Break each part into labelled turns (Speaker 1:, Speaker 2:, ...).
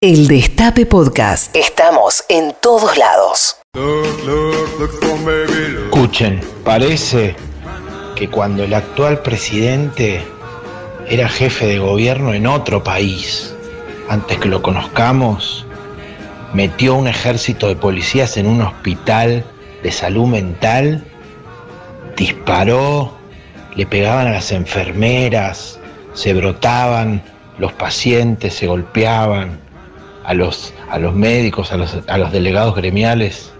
Speaker 1: El Destape Podcast. Estamos en todos lados.
Speaker 2: Escuchen, parece que cuando el actual presidente era jefe de gobierno en otro país, antes que lo conozcamos, metió un ejército de policías en un hospital de salud mental, disparó, le pegaban a las enfermeras, se brotaban los pacientes, se golpeaban a los, a los médicos, a los, a los delegados gremiales,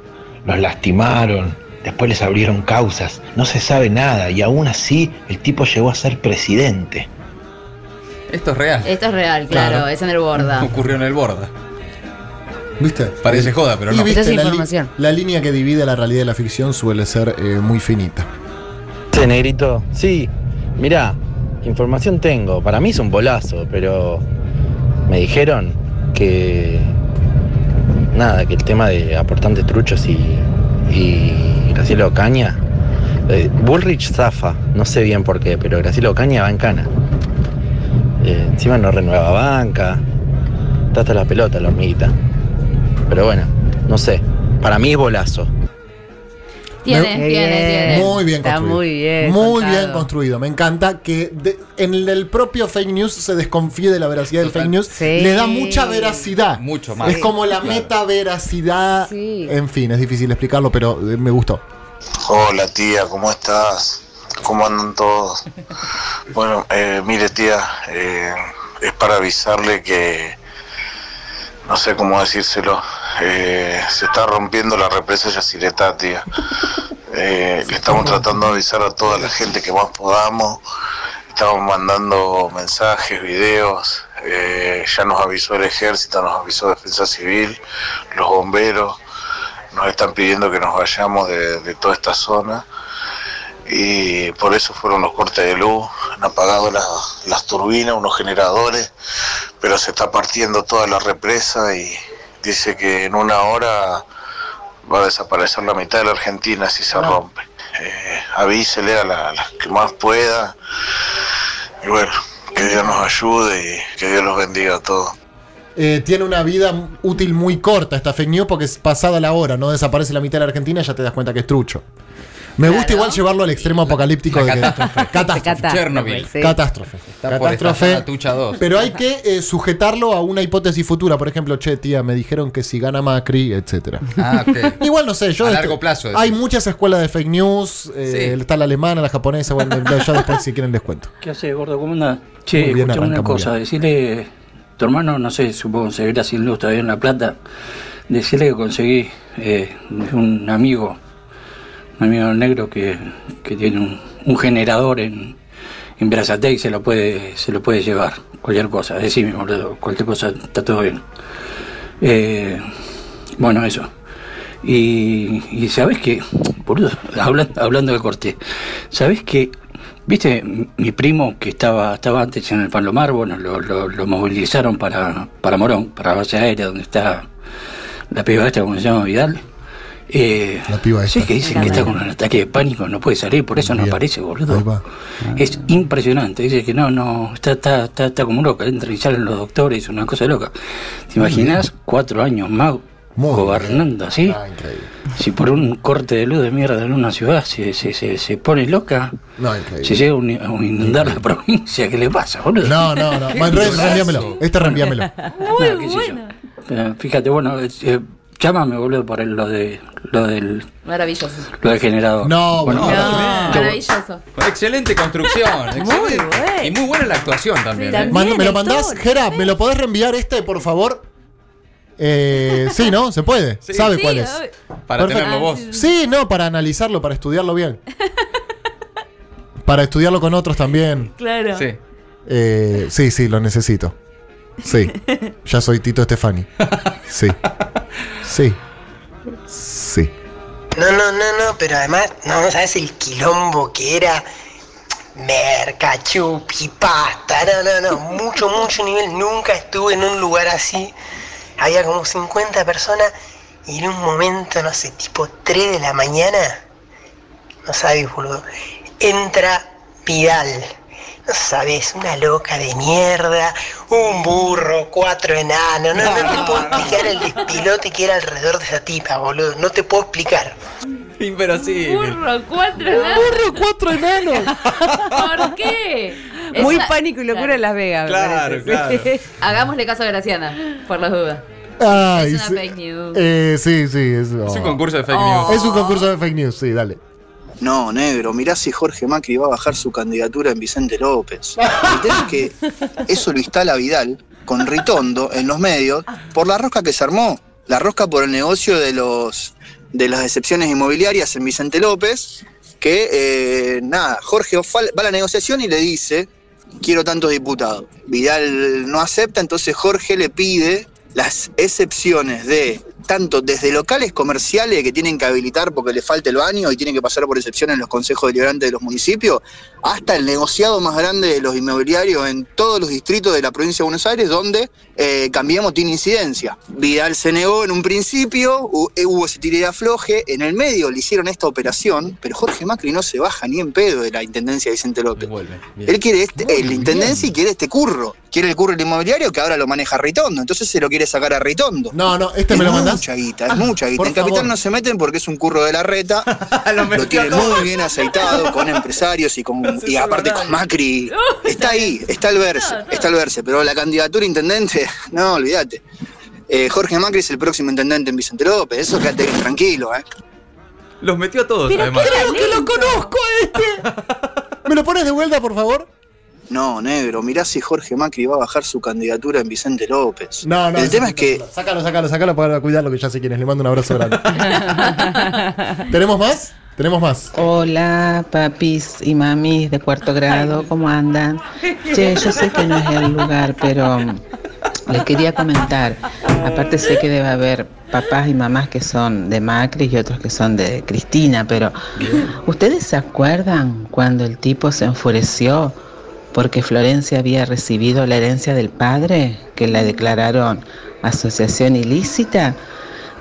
Speaker 2: los lastimaron, después les abrieron causas, no se sabe nada y aún así el tipo llegó a ser presidente.
Speaker 3: Esto es real.
Speaker 4: Esto es real, claro,
Speaker 3: Claro.
Speaker 4: es en el borda.
Speaker 3: Ocurrió en el borda.
Speaker 5: ¿Viste?
Speaker 3: Parece joda, pero no.
Speaker 5: viste, la,
Speaker 4: información.
Speaker 5: la línea que divide la realidad y la ficción suele ser eh, muy finita.
Speaker 2: ¿Ese negrito? Sí, mirá, información tengo, para mí es un bolazo, pero me dijeron que nada, que el tema de aportantes truchos y, Graciela Ocaña, eh, Bullrich zafa, no sé bien por qué, pero Graciela Ocaña va en cana. Eh, encima no renueva banca, está hasta la pelota la hormiguita. Pero bueno, no sé, para mí es bolazo.
Speaker 4: Tiene,
Speaker 5: Me-
Speaker 4: tiene, tiene.
Speaker 5: Muy bien
Speaker 6: Está
Speaker 5: construido.
Speaker 6: muy bien
Speaker 5: Muy
Speaker 6: contado.
Speaker 5: bien construido. Me encanta que de- en el propio fake news se desconfíe de la veracidad del fake news.
Speaker 6: Sí.
Speaker 5: Le da mucha veracidad.
Speaker 3: Mucho más.
Speaker 5: Es como la
Speaker 3: Claro.
Speaker 5: meta veracidad.
Speaker 6: Sí.
Speaker 5: En fin, es difícil explicarlo, pero eh, me gustó.
Speaker 7: Hola tía, ¿cómo estás? ¿Cómo andan todos? Bueno, eh, mire tía, eh, es para avisarle que, no sé cómo decírselo, eh, se está rompiendo la represa Yacyretá. Eh, le estamos tratando de avisar a toda la gente que más podamos. Estamos mandando mensajes, videos. eh, ya nos avisó el ejército, nos avisó Defensa Civil, los bomberos nos están pidiendo que nos vayamos de, toda esta zona y por eso fueron los cortes de luz, han apagado las turbinas, unos generadores, pero se está partiendo toda la represa y dice que en una hora va a desaparecer la mitad de la Argentina si se rompe. Eh, avísele a la- las que más pueda y bueno, que Dios nos ayude y que Dios los bendiga a todos.
Speaker 5: Eh, tiene una vida útil muy corta esta fake news porque es pasada la hora, no desaparece la mitad de la Argentina, ya te das cuenta que es trucho. Me gusta igual llevarlo al extremo apocalíptico
Speaker 3: La
Speaker 5: de que-
Speaker 3: catástrofe.
Speaker 5: catástrofe.
Speaker 6: Catástrofe,
Speaker 3: Chernobyl.
Speaker 6: sí.
Speaker 5: Catástrofe.
Speaker 3: Está por estallar la tucha 2.
Speaker 5: Pero hay que eh, sujetarlo a una hipótesis futura. Por ejemplo, che, tía, me dijeron que si gana Macri, etcétera.
Speaker 3: Ah, ok.
Speaker 5: Igual no sé, yo.
Speaker 3: A
Speaker 5: este-
Speaker 3: largo plazo, decís.
Speaker 5: Hay muchas escuelas de fake news. eh,
Speaker 3: Sí.
Speaker 5: Está la alemana, la japonesa. Bueno, ya después si quieren les cuento.
Speaker 8: ¿Qué hace, gordo? ¿Cómo andás? Che, escuchame una cosa. Decirle, tu hermano, no sé, supongo que seguirá sin luz todavía en La Plata. Decirle que conseguí eh, un amigo, amigo negro que, que tiene un, un generador en, en Brazate y se lo puede, se lo puede llevar. Cualquier cosa, decime, boludo, cualquier cosa está todo bien. Eh, bueno, eso. Y, y sabes que, boludo, hablando, hablando de corte, sabes que, viste, mi primo que estaba, estaba antes en el Palomar, bueno, lo, lo, movilizaron para, para Morón, para la base aérea, donde está la piba esta, como se llama Vidal. Eh,
Speaker 5: La piba
Speaker 8: sí,
Speaker 5: esta.
Speaker 8: que dicen que está con un ataque de pánico, no puede salir, por eso no aparece, boludo.
Speaker 5: Ahí va.
Speaker 8: Es impresionante, dice que no, no, está, está, está, está como loca, entra y salen los doctores, una cosa loca. ¿Te imaginas cuatro años más
Speaker 5: Muy
Speaker 8: gobernando así?
Speaker 5: Ah, increíble.
Speaker 8: Si por un corte de luz de mierda en una ciudad se, se, se, se pone loca,
Speaker 5: No, increíble.
Speaker 8: se llega a un- a inundar la provincia, ¿qué le pasa, boludo?
Speaker 5: No, no, no. Bueno, re- reenvíamelo. Este reenvíamelo.
Speaker 8: Muy bueno. Fíjate, bueno, eh, eh, llámame, boludo, por el- lo de lo del
Speaker 4: Maravilloso.
Speaker 8: lo del generador.
Speaker 5: No,
Speaker 8: bueno.
Speaker 4: No,
Speaker 3: tremendo.
Speaker 4: maravilloso.
Speaker 3: Excelente construcción. excelente.
Speaker 6: bueno.
Speaker 3: Y muy buena la actuación también.
Speaker 6: Sí,
Speaker 3: ¿eh?
Speaker 5: Mando- ¿Me lo mandás?
Speaker 6: tono.
Speaker 5: Gera, ¿me lo podés reenviar este, por favor? Eh, sí, ¿no? ¿Se puede?
Speaker 3: Sí.
Speaker 5: ¿Sabe
Speaker 6: Sí,
Speaker 5: cuál es?
Speaker 3: Para
Speaker 5: Perfecto.
Speaker 3: tenerlo vos.
Speaker 5: Sí, no, para analizarlo, para estudiarlo bien. Para estudiarlo con otros también.
Speaker 6: Claro.
Speaker 3: Sí.
Speaker 5: Eh, sí, sí, lo necesito. Sí. Ya soy Tito Estefani. Sí. Sí. Sí.
Speaker 9: No, no, no, no, pero además, no, ¿sabes el quilombo que era? Merca, chupi, pasta, no, no, no, mucho, mucho nivel. Nunca estuve en un lugar así. Había como 50 personas y en un momento, no sé, tipo 3 de la mañana, no sabes, boludo, entra Vidal. Sabes, una loca de mierda, un burro, cuatro enanos. No, no te puedo explicar el despilote que era alrededor de esa tipa, boludo. No te puedo explicar.
Speaker 3: Inverosímil.
Speaker 4: Burro, cuatro enanos.
Speaker 5: ¡Burro, cuatro enanos!
Speaker 4: ¿Por qué?
Speaker 6: Muy
Speaker 4: Esa-
Speaker 6: pánico y locura en Las Vegas. me
Speaker 3: Claro,
Speaker 6: parece.
Speaker 3: claro.
Speaker 4: Hagámosle caso a Graciana, por las dudas.
Speaker 5: Ay,
Speaker 4: Es una
Speaker 5: sí.
Speaker 4: fake news.
Speaker 5: Eh, sí, sí. Es,
Speaker 3: Es un concurso de fake
Speaker 4: Oh.
Speaker 3: news.
Speaker 5: Es un concurso de fake news, sí, dale.
Speaker 10: No, negro, mirá si Jorge Macri va a bajar su candidatura en Vicente López. El es que eso lo instala Vidal con Ritondo en los medios por la rosca que se armó. La rosca por el negocio de los de las excepciones inmobiliarias en Vicente López, que eh, nada, Jorge va a la negociación y le dice, quiero tantos diputados. Vidal no acepta, entonces Jorge le pide las excepciones de tanto desde locales comerciales que tienen que habilitar porque le falta el baño y tienen que pasar por excepción en los consejos deliberantes de los municipios, hasta el negociado más grande de los inmobiliarios en todos los distritos de la provincia de Buenos Aires, donde eh, Cambiemos tiene incidencia. Vidal se negó en un principio, eh, hubo ese tire de afloje, en el medio le hicieron esta operación, pero Jorge Macri no se baja ni en pedo de la intendencia de Vicente López.
Speaker 3: Vuelve.
Speaker 10: Él quiere este, eh, la intendencia y quiere este curro. Quiere el curro del inmobiliario que ahora lo maneja Ritondo. Entonces se lo quiere sacar a Ritondo.
Speaker 5: No, no, este
Speaker 10: es
Speaker 5: me lo mandás.
Speaker 10: mucha guita, es mucha guita. En Capital
Speaker 5: favor.
Speaker 10: no se meten porque es un curro de la reta.
Speaker 3: Lo
Speaker 10: lo tiene muy bien aceitado con empresarios y con y aparte con Macri. Está ahí, está el verse, está el verse. Pero la candidatura a intendente, no, olvídate. Eh, Jorge Macri es el próximo intendente en Vicente López. Eso quédate tranquilo, ¿eh?
Speaker 3: Los metió a todos,
Speaker 6: Pero
Speaker 3: además.
Speaker 6: creo
Speaker 5: que lo conozco a este. ¿Me lo pones de vuelta, por favor?
Speaker 10: No, negro, mirá si Jorge Macri va a bajar su candidatura en Vicente López.
Speaker 5: No, no.
Speaker 10: El tema es que
Speaker 5: Sácalo, sácalo, sácalo para cuidarlo, que ya sé quién es. Le mando un abrazo grande. ¿Tenemos más? Tenemos más.
Speaker 11: Hola, papis y mamis de cuarto grado, ¿cómo andan? Che, yo sé que no es el lugar, pero mm, les quería comentar. Aparte sé que debe haber papás y mamás que son de Macri y otros que son de Cristina, pero ¿ustedes se acuerdan cuando el tipo se enfureció porque Florencia había recibido la herencia del padre, que la declararon asociación ilícita?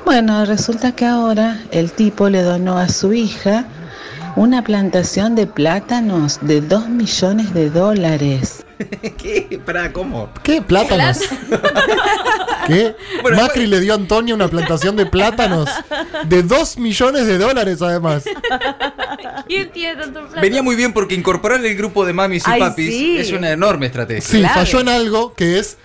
Speaker 11: Bueno, resulta que ahora el tipo le donó a su hija una plantación de plátanos de 2 millones de dólares.
Speaker 3: ¿Qué? Pará, ¿cómo?
Speaker 5: ¿Qué? ¿Plátanos? ¿Qué?
Speaker 3: Bueno,
Speaker 5: Macri le dio a Antonio una plantación de plátanos de 2 millones de dólares, además.
Speaker 4: ¿Quién tiene tanto plata?
Speaker 3: Venía muy bien porque incorporar el grupo de mamis y
Speaker 6: Ay,
Speaker 3: papis
Speaker 6: sí.
Speaker 3: es una enorme estrategia.
Speaker 5: Sí, falló en algo que es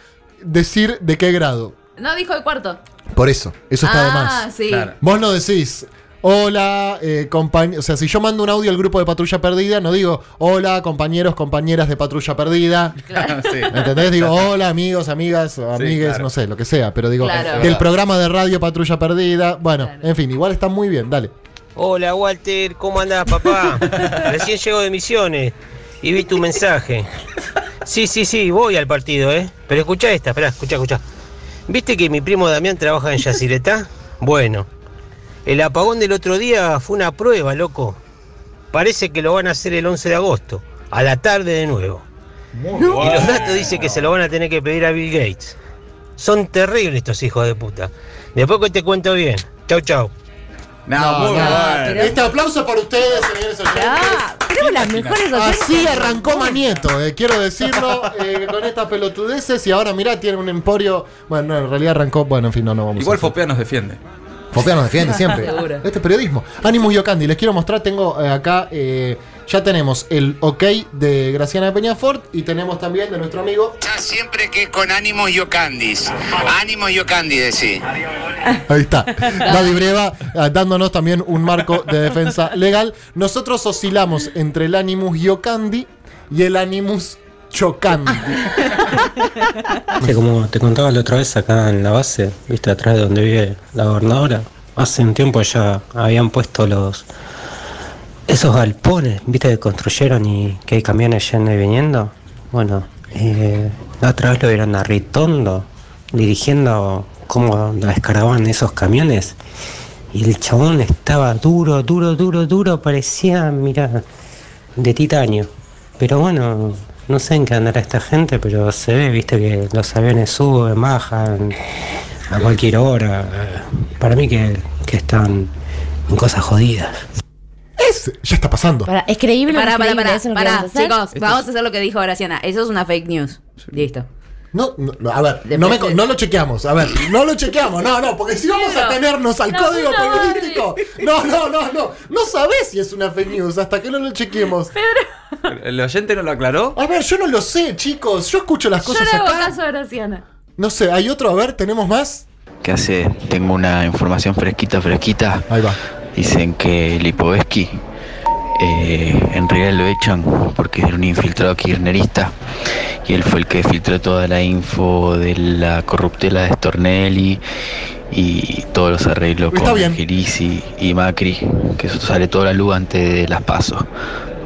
Speaker 5: decir de qué grado.
Speaker 4: No, dijo de cuarto.
Speaker 5: Por eso, eso está de
Speaker 4: ah,
Speaker 5: más.
Speaker 4: sí.
Speaker 3: Claro.
Speaker 5: Vos no decís, hola, eh, compañ- o sea, si yo mando un audio al grupo de Patrulla Perdida, no digo, hola, compañeros, compañeras de Patrulla Perdida.
Speaker 3: Sí.
Speaker 5: ¿Me entendés? Digo, hola, amigos, amigas, o amigues,
Speaker 3: claro.
Speaker 5: no sé, lo que sea, pero digo,
Speaker 4: Claro.
Speaker 5: del programa de radio Patrulla Perdida. Bueno, en fin, igual está muy bien, dale.
Speaker 12: Hola Walter, ¿cómo andás papá? Recién llego de misiones y vi tu mensaje. Sí, sí, sí, voy al partido, ¿eh? Pero escucha esta, espera, escucha, escucha. ¿Viste que mi primo Damián trabaja en Yacyretá? Bueno, el apagón del otro día fue una prueba, loco. Parece que lo van a hacer el 11 de agosto, a la tarde de nuevo. Y los datos dicen que se lo van a tener que pedir a Bill Gates. Son terribles estos hijos de puta. Después que te cuento bien. Chau, chau.
Speaker 3: No,
Speaker 5: No,
Speaker 3: muy
Speaker 5: no,
Speaker 3: bueno.
Speaker 5: Este aplauso para ustedes, señores oyentes.
Speaker 6: Ah, tenemos las mejores
Speaker 5: Así arrancó Manieto, eh, quiero decirlo, eh, con estas pelotudeces y ahora mirá, tiene un emporio. Bueno, no, en realidad arrancó, bueno, en fin, no, no vamos
Speaker 3: Igual
Speaker 5: a...
Speaker 3: Fopea nos defiende.
Speaker 5: Fopea nos defiende siempre. Este es periodismo. Animus Yocandi, les quiero mostrar, tengo eh, acá, eh, ya tenemos el ok de Graciana Peñafort y tenemos también de nuestro amigo.
Speaker 13: Siempre que con ánimos yocandis. Ánimos yocandis, sí.
Speaker 5: Ahí está. Daddy Breva ah, dándonos también un marco de defensa legal. Nosotros oscilamos entre el Animus Yocandi y el Animus Chocandi.
Speaker 14: Sí, como te contaba la otra vez acá en la base, viste, atrás de donde vive la gobernadora, hace un tiempo ya habían puesto los esos galpones, viste, que construyeron y que hay camiones yendo y viniendo. Bueno, eh, la otra vez lo vieron a Ritondo dirigiendo cómo descargaban esos camiones y el chabón estaba duro, duro, duro, duro, parecía, mira, de titanio. Pero bueno, no sé en qué andará esta gente, pero se ve, viste, que los aviones suben, bajan a cualquier hora. Para mí que, que están en cosas jodidas.
Speaker 5: se- ya está pasando.
Speaker 6: Para, es creíble. o no
Speaker 4: Pará,
Speaker 6: es
Speaker 4: pará,
Speaker 6: creíble?
Speaker 4: pará.
Speaker 6: Eso es lo que
Speaker 4: Pará,
Speaker 6: vamos a hacer.
Speaker 4: chicos, vamos a hacer lo que dijo Graciana. Eso es una fake news. Listo.
Speaker 5: No, no, no, a ver, no, me no lo chequeamos. A ver, no lo chequeamos. No, no, porque si vamos a tenernos al código periodístico. No, no, no, no. No sabés si es una fake news hasta que no lo chequemos.
Speaker 3: ¿El oyente no lo aclaró?
Speaker 5: A ver, yo no lo sé, chicos. Yo escucho las
Speaker 4: Yo
Speaker 5: cosas
Speaker 4: le hago
Speaker 5: acá.
Speaker 4: caso a Graciana.
Speaker 5: No sé, hay otro, a ver, ¿tenemos más?
Speaker 15: que hace, tengo una información fresquita, fresquita.
Speaker 5: Ahí va.
Speaker 15: Dicen que Lipovetsky eh, en realidad lo echan porque era un infiltrado kirchnerista y él fue el que filtró toda la info de la corruptela de Stornelli y todos los arreglos
Speaker 5: Está
Speaker 15: con. Angelici y Macri, que eso sale toda la luz antes de las pasos.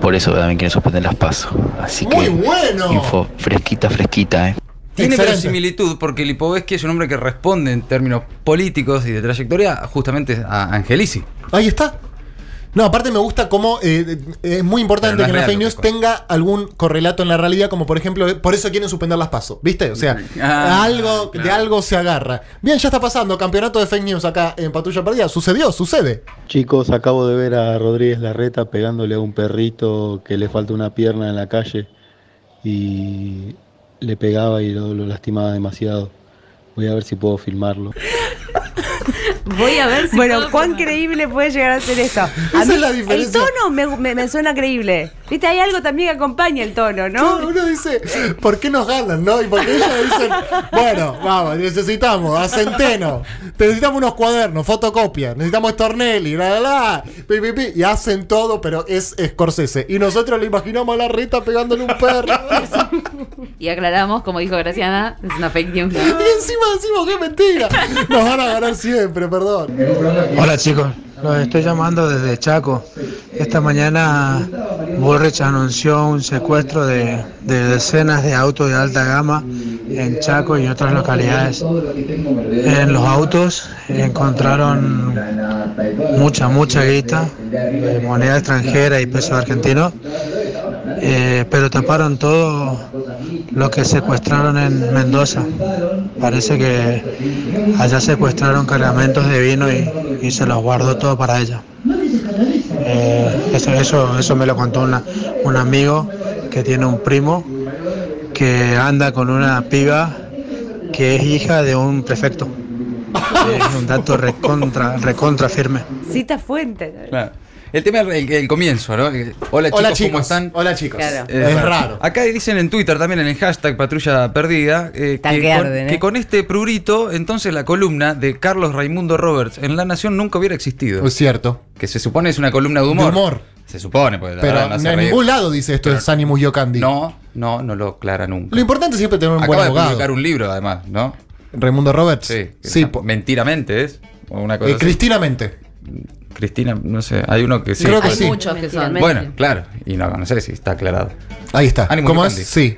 Speaker 15: Por eso también quieren suspender las pasos. Así
Speaker 5: Muy
Speaker 15: que
Speaker 5: bueno.
Speaker 15: info fresquita, fresquita, eh.
Speaker 3: Tiene
Speaker 5: Excelente.
Speaker 3: verosimilitud porque Lipovetsky es un hombre que responde en términos políticos y de trayectoria justamente a Angelici.
Speaker 5: Ahí está. No, aparte me gusta cómo eh, es muy importante
Speaker 3: no
Speaker 5: que la fake news tenga algún correlato en la realidad, como por ejemplo, eh, por eso quieren suspender las pasos, ¿viste? O sea,
Speaker 3: Ah,
Speaker 5: algo, de algo se agarra. Bien, ya está pasando, campeonato de fake news acá en Patrulla Perdida. Sucedió, sucede.
Speaker 16: Chicos, acabo de ver a Rodríguez Larreta pegándole a un perrito que le falta una pierna en la calle y le pegaba y lo, lo lastimaba demasiado. Voy a ver si puedo filmarlo.
Speaker 4: Voy a ver si.
Speaker 6: Bueno,
Speaker 4: puedo
Speaker 6: ¿cuán creíble puede llegar a ser esto? A
Speaker 5: Esa
Speaker 6: mí,
Speaker 5: es la
Speaker 6: el
Speaker 5: diferencia.
Speaker 6: tono me, me- me suena creíble. Viste, hay algo también que acompaña el tono, ¿no?
Speaker 5: No, uno dice, ¿por qué nos ganan, no? Y porque ellos dicen, bueno, vamos, necesitamos a Centeno, necesitamos unos cuadernos, fotocopias, necesitamos Stornelli, la, la, la, pi, pi, pi, y hacen todo, pero es Scorsese. Y nosotros le imaginamos a la Rita pegándole un perro.
Speaker 4: Y aclaramos, como dijo Graciana, es una fake news.
Speaker 5: y encima decimos que es mentira. Nos van a ganar siempre, perdón.
Speaker 17: Hola chicos, los estoy llamando desde Chaco. Esta mañana Bullrich anunció un secuestro de, de decenas de autos de alta gama en Chaco y otras localidades. En los autos encontraron mucha, mucha guita, moneda extranjera y peso argentino, eh, pero taparon todo lo que secuestraron en Mendoza. Parece que allá secuestraron cargamentos de vino y, y se los guardó todo para ella. Eh, eso, eso, eso me lo contó una- un amigo que tiene un primo que anda con una piba que es hija de un prefecto. Es un dato recontra, recontra firme.
Speaker 6: Cita fuente.
Speaker 3: Claro. El tema es el, el comienzo, ¿no? Eh, Hola chicos,
Speaker 5: Hola,
Speaker 3: ¿cómo
Speaker 5: chicos.
Speaker 3: están?
Speaker 5: Hola, chicos.
Speaker 6: Claro.
Speaker 5: Es raro.
Speaker 3: Acá dicen en Twitter también en el hashtag Patrulla Perdida eh, que, con,
Speaker 6: arden, ¿eh?
Speaker 3: que con este prurito, entonces la columna de Carlos Raimundo Roberts en La Nación nunca hubiera existido.
Speaker 5: Es cierto.
Speaker 3: Que se supone es una columna de humor.
Speaker 5: De humor.
Speaker 3: Se supone, la
Speaker 5: Pero
Speaker 3: verdad no
Speaker 5: en ningún lado dice esto es Animus Yocandi.
Speaker 3: No, no, no lo aclara nunca.
Speaker 5: Lo importante es siempre tener un buen
Speaker 3: Acaba de
Speaker 5: abogado.
Speaker 3: publicar un libro, además, ¿no?
Speaker 5: Raimundo Roberts.
Speaker 3: Sí.
Speaker 5: Sí,
Speaker 3: Mentiramente es. Una cosa
Speaker 5: eh. Cristinamente.
Speaker 3: Cristina, no sé, hay uno que sí.
Speaker 5: Creo que
Speaker 4: Hay
Speaker 5: sí.
Speaker 4: muchos que son.
Speaker 3: Bueno, claro. Y no, no sé si está aclarado.
Speaker 5: Ahí está.
Speaker 3: Ánimo
Speaker 5: ¿Cómo es? Sí.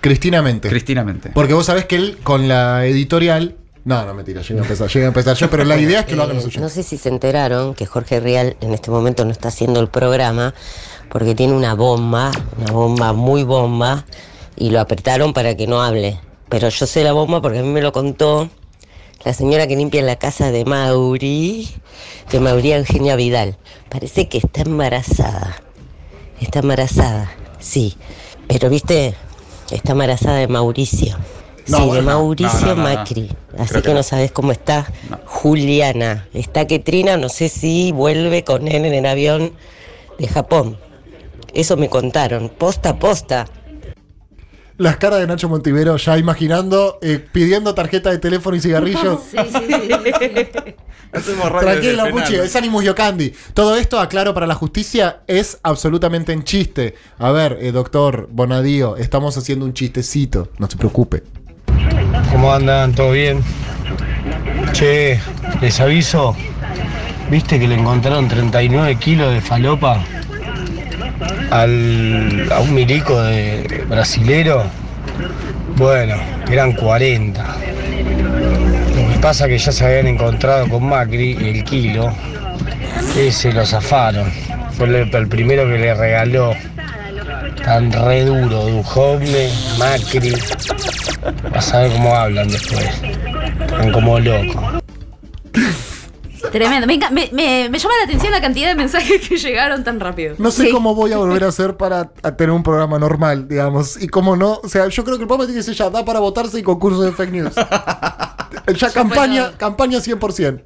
Speaker 5: Cristinamente.
Speaker 3: Cristinamente.
Speaker 5: Porque vos sabés que él con la editorial. No, no, mentira, yo iba a empezar, yo iba a empezar yo, pero la idea es que lo hagan los
Speaker 18: Eh,
Speaker 5: oyentes.
Speaker 18: No sé si se enteraron que Jorge Rial en este momento no está haciendo el programa porque tiene una bomba, una bomba muy bomba, y lo apretaron para que no hable. Pero yo sé la bomba porque a mí me lo contó la señora que limpia la casa de Mauri, de Mauri Eugenia Vidal. Parece que está embarazada. Está embarazada, sí. Pero viste, está embarazada de Mauricio.
Speaker 19: No,
Speaker 18: sí, de
Speaker 19: bueno,
Speaker 18: Mauricio
Speaker 19: no, no.
Speaker 18: Macri. Así
Speaker 19: Creo
Speaker 18: que, no
Speaker 19: no.
Speaker 18: sabes cómo está Juliana. Está que Trina, no sé si vuelve con él en el avión de Japón. Eso me contaron. Posta, posta.
Speaker 5: Las caras de Nacho Montivero ya imaginando, eh, pidiendo tarjeta de teléfono y cigarrillos.
Speaker 4: Sí, sí, sí.
Speaker 5: Tranquilo, Puchi, es Animus Yocandi. Todo esto, aclaro para la justicia, es absolutamente en chiste. A ver, eh, doctor Bonadío, estamos haciendo un chistecito, no se preocupe.
Speaker 19: ¿Cómo andan? ¿Todo bien? Che, les aviso. ¿Viste que le encontraron 39 kilos de falopa al, a un milico de brasilero? Bueno, eran 40. Lo que pasa que ya se habían encontrado con Macri el kilo. Ese lo zafaron. Fue el, el primero que le regaló. Tan re duro, Dujovne, Macri. Vas a ver cómo hablan después. Están como locos.
Speaker 4: Tremendo. Me, me- me- me llama la atención la cantidad de mensajes que llegaron tan rápido.
Speaker 5: No sé
Speaker 4: Sí.
Speaker 5: cómo voy a volver a hacer para a tener un programa normal, digamos. Y cómo no. O sea, yo creo que el programa tiene que ser ya, da para votarse y concurso de fake news. ya campaña, campaña 100%.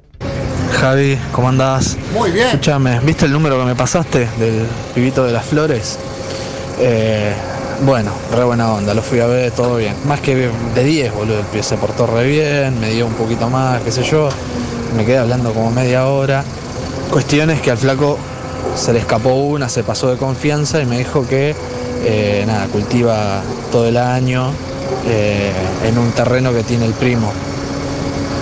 Speaker 17: Javi, ¿cómo andás?
Speaker 5: Muy bien.
Speaker 17: Escúchame, ¿viste el número que me pasaste del pibito de las flores? Eh, bueno, re buena onda, lo fui a ver, todo bien. Más que de 10, boludo, el pibe se portó re bien, me dio un poquito más, qué sé yo. Me quedé hablando como media hora. Cuestión es que al flaco se le escapó una, se pasó de confianza y me dijo que, eh, nada, cultiva todo el año eh, en un terreno que tiene el primo.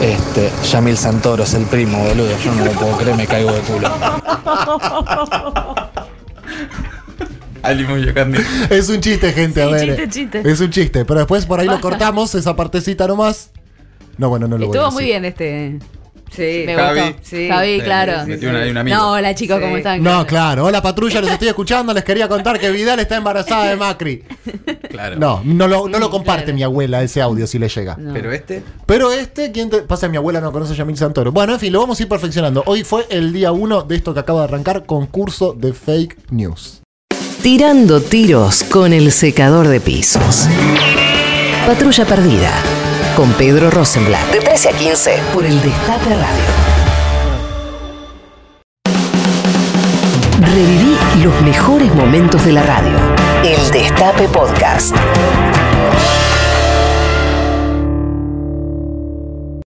Speaker 17: Este, Yamil Santoro es el primo, boludo. Yo no lo puedo creer, me caigo de culo.
Speaker 3: Ali Muyo Candy.
Speaker 5: Es un chiste, gente, a
Speaker 4: Sí,
Speaker 5: ver.
Speaker 4: chiste, chiste.
Speaker 5: Es un chiste, pero después por ahí lo cortamos, esa partecita nomás. No, bueno, no lo voy a
Speaker 4: Estuvo
Speaker 5: decir.
Speaker 4: muy bien este.
Speaker 6: Sí.
Speaker 4: Me
Speaker 3: Javi.
Speaker 4: gustó.
Speaker 6: Sí.
Speaker 4: Javi,
Speaker 3: Sí,
Speaker 4: claro.
Speaker 3: sí, metieron ahí un amigo.
Speaker 4: No, hola chicos, ¿cómo
Speaker 6: Sí.
Speaker 4: están?
Speaker 5: No, claro. Hola patrulla, los estoy escuchando. Les quería contar que Vidal está embarazada de Macri.
Speaker 3: Claro.
Speaker 5: No, no lo, no lo comparte
Speaker 4: claro.
Speaker 5: mi abuela ese audio si le llega.
Speaker 4: No.
Speaker 3: Pero este.
Speaker 5: Pero este, ¿quién te pasa? Mi abuela no conoce a Yamil Santoro. Bueno, en fin, lo vamos a ir perfeccionando. Hoy fue el día uno de esto que acaba de arrancar, concurso de fake news.
Speaker 1: Tirando tiros con el secador de pisos. Patrulla Perdida. Con Pedro Rosenblatt. De 13 a 15 por el Destape Radio. Reviví los mejores momentos de la radio. El Destape Podcast.